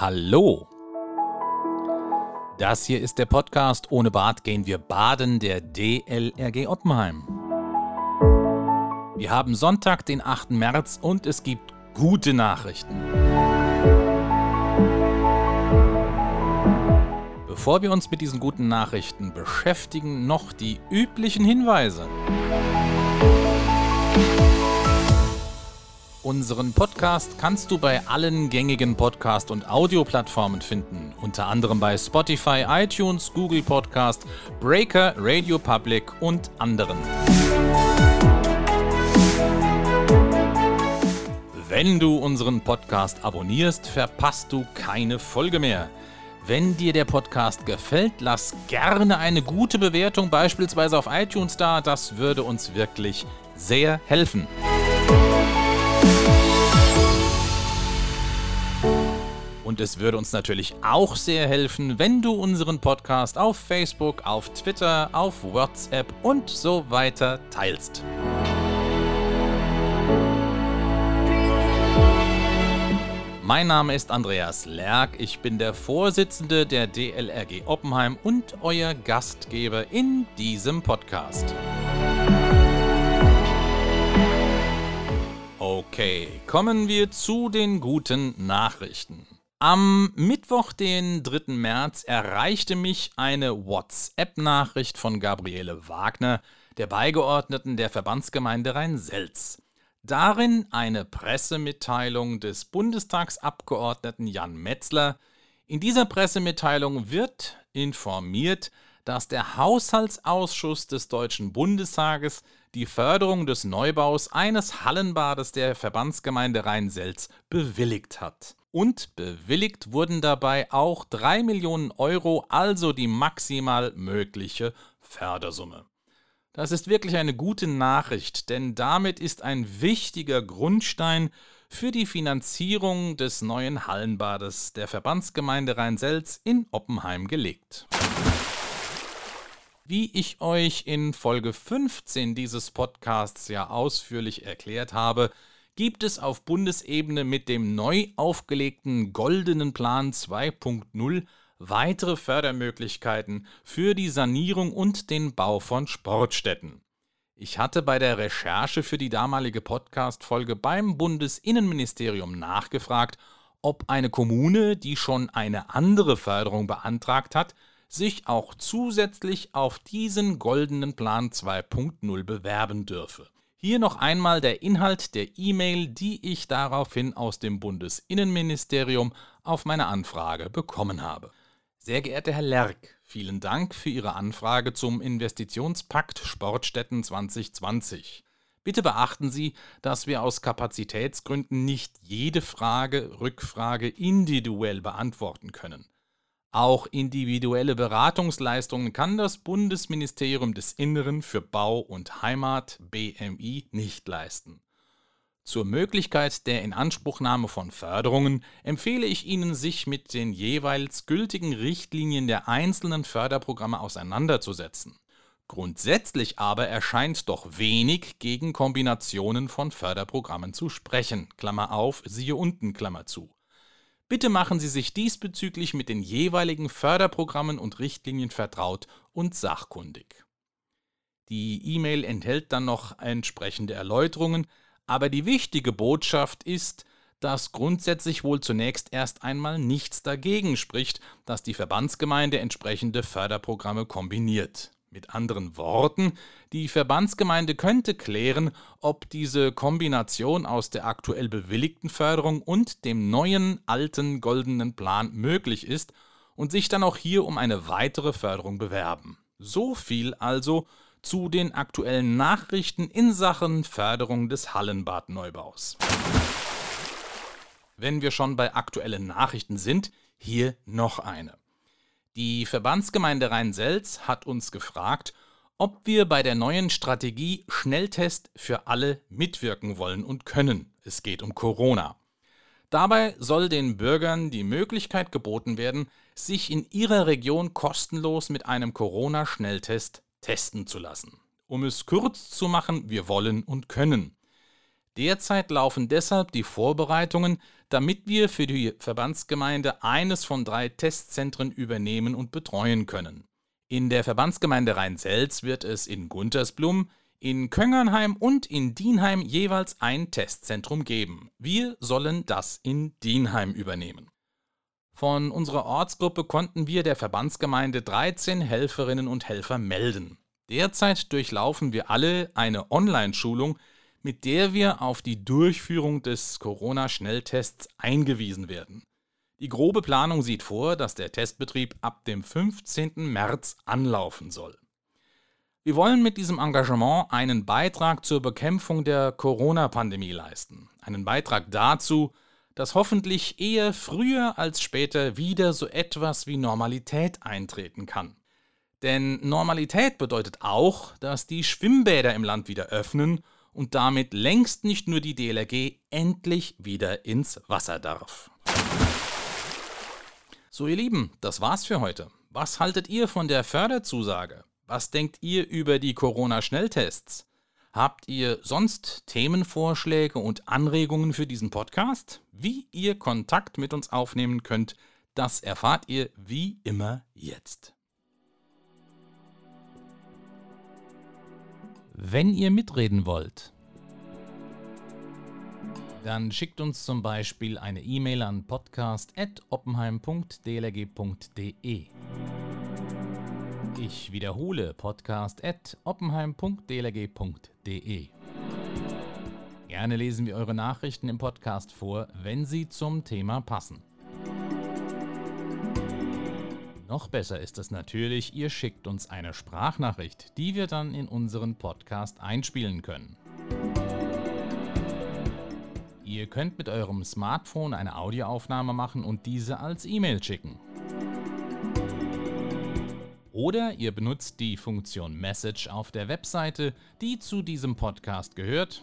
Hallo! Das hier ist der Podcast Ohne Bad gehen wir baden der DLRG Oppenheim. Wir haben Sonntag, den 8. März und es gibt gute Nachrichten. Bevor wir uns mit diesen guten Nachrichten beschäftigen, noch die üblichen Hinweise. Unseren Podcast kannst du bei allen gängigen Podcast- und Audioplattformen finden, unter anderem bei Spotify, iTunes, Google Podcast, Breaker, Radio Public und anderen. Wenn du unseren Podcast abonnierst, verpasst du keine Folge mehr. Wenn dir der Podcast gefällt, lass gerne eine gute Bewertung beispielsweise auf iTunes da, das würde uns wirklich sehr helfen. Und es würde uns natürlich auch sehr helfen, wenn du unseren Podcast auf Facebook, auf Twitter, auf WhatsApp und so weiter teilst. Mein Name ist Andreas Lerck, ich bin der Vorsitzende der DLRG Oppenheim und euer Gastgeber in diesem Podcast. Okay, kommen wir zu den guten Nachrichten. Am Mittwoch, den 3. März, erreichte mich eine WhatsApp-Nachricht von Gabriele Wagner, der Beigeordneten der Verbandsgemeinde Rhein-Selz. Darin eine Pressemitteilung des Bundestagsabgeordneten Jan Metzler. In dieser Pressemitteilung wird informiert, dass der Haushaltsausschuss des Deutschen Bundestages die Förderung des Neubaus eines Hallenbades der Verbandsgemeinde Rhein-Selz bewilligt hat. Und bewilligt wurden dabei auch 3 Millionen Euro, also die maximal mögliche Fördersumme. Das ist wirklich eine gute Nachricht, denn damit ist ein wichtiger Grundstein für die Finanzierung des neuen Hallenbades der Verbandsgemeinde Rhein-Selz in Oppenheim gelegt. Wie ich euch in Folge 15 dieses Podcasts ja ausführlich erklärt habe, gibt es auf Bundesebene mit dem neu aufgelegten Goldenen Plan 2.0 weitere Fördermöglichkeiten für die Sanierung und den Bau von Sportstätten. Ich hatte bei der Recherche für die damalige Podcast-Folge beim Bundesinnenministerium nachgefragt, ob eine Kommune, die schon eine andere Förderung beantragt hat, sich auch zusätzlich auf diesen goldenen Plan 2.0 bewerben dürfe. Hier noch einmal der Inhalt der E-Mail, die ich daraufhin aus dem Bundesinnenministerium auf meine Anfrage bekommen habe. Sehr geehrter Herr Lerck, vielen Dank für Ihre Anfrage zum Investitionspakt Sportstätten 2020. Bitte beachten Sie, dass wir aus Kapazitätsgründen nicht jede Frage, Rückfrage individuell beantworten können. Auch individuelle Beratungsleistungen kann das Bundesministerium des Inneren für Bau und Heimat BMI nicht leisten. Zur Möglichkeit der Inanspruchnahme von Förderungen empfehle ich Ihnen, sich mit den jeweils gültigen Richtlinien der einzelnen Förderprogramme auseinanderzusetzen. Grundsätzlich aber erscheint doch wenig gegen Kombinationen von Förderprogrammen zu sprechen. Klammer auf, siehe unten, Klammer zu. Bitte machen Sie sich diesbezüglich mit den jeweiligen Förderprogrammen und Richtlinien vertraut und sachkundig. Die E-Mail enthält dann noch entsprechende Erläuterungen, aber die wichtige Botschaft ist, dass grundsätzlich wohl zunächst erst einmal nichts dagegen spricht, dass die Verbandsgemeinde entsprechende Förderprogramme kombiniert. Mit anderen Worten, die Verbandsgemeinde könnte klären, ob diese Kombination aus der aktuell bewilligten Förderung und dem neuen alten goldenen Plan möglich ist und sich dann auch hier um eine weitere Förderung bewerben. So viel also zu den aktuellen Nachrichten in Sachen Förderung des Hallenbadneubaus. Wenn wir schon bei aktuellen Nachrichten sind, hier noch eine. Die Verbandsgemeinde Rhein-Selz hat uns gefragt, ob wir bei der neuen Strategie Schnelltest für alle mitwirken wollen und können. Es geht um Corona. Dabei soll den Bürgern die Möglichkeit geboten werden, sich in ihrer Region kostenlos mit einem Corona-Schnelltest testen zu lassen. Um es kurz zu machen, wir wollen und können. Derzeit laufen deshalb die Vorbereitungen, damit wir für die Verbandsgemeinde eines von drei Testzentren übernehmen und betreuen können. In der Verbandsgemeinde Rhein-Selz wird es in Guntersblum, in Köngernheim und in Dienheim jeweils ein Testzentrum geben. Wir sollen das in Dienheim übernehmen. Von unserer Ortsgruppe konnten wir der Verbandsgemeinde 13 Helferinnen und Helfer melden. Derzeit durchlaufen wir alle eine Online-Schulung, mit der wir auf die Durchführung des Corona-Schnelltests eingewiesen werden. Die grobe Planung sieht vor, dass der Testbetrieb ab dem 15. März anlaufen soll. Wir wollen mit diesem Engagement einen Beitrag zur Bekämpfung der Corona-Pandemie leisten. Einen Beitrag dazu, dass hoffentlich eher früher als später wieder so etwas wie Normalität eintreten kann. Denn Normalität bedeutet auch, dass die Schwimmbäder im Land wieder öffnen und damit längst nicht nur die DLRG endlich wieder ins Wasser darf. So ihr Lieben, das war's für heute. Was haltet ihr von der Förderzusage? Was denkt ihr über die Corona-Schnelltests? Habt ihr sonst Themenvorschläge und Anregungen für diesen Podcast? Wie ihr Kontakt mit uns aufnehmen könnt, das erfahrt ihr wie immer jetzt. Wenn ihr mitreden wollt, dann schickt uns zum Beispiel eine E-Mail an podcast.oppenheim.dlg.de. Ich wiederhole podcast.oppenheim.dlg.de. Gerne lesen wir eure Nachrichten im Podcast vor, wenn sie zum Thema passen. Noch besser ist es natürlich, ihr schickt uns eine Sprachnachricht, die wir dann in unseren Podcast einspielen können. Ihr könnt mit eurem Smartphone eine Audioaufnahme machen und diese als E-Mail schicken. Oder ihr benutzt die Funktion Message auf der Webseite, die zu diesem Podcast gehört.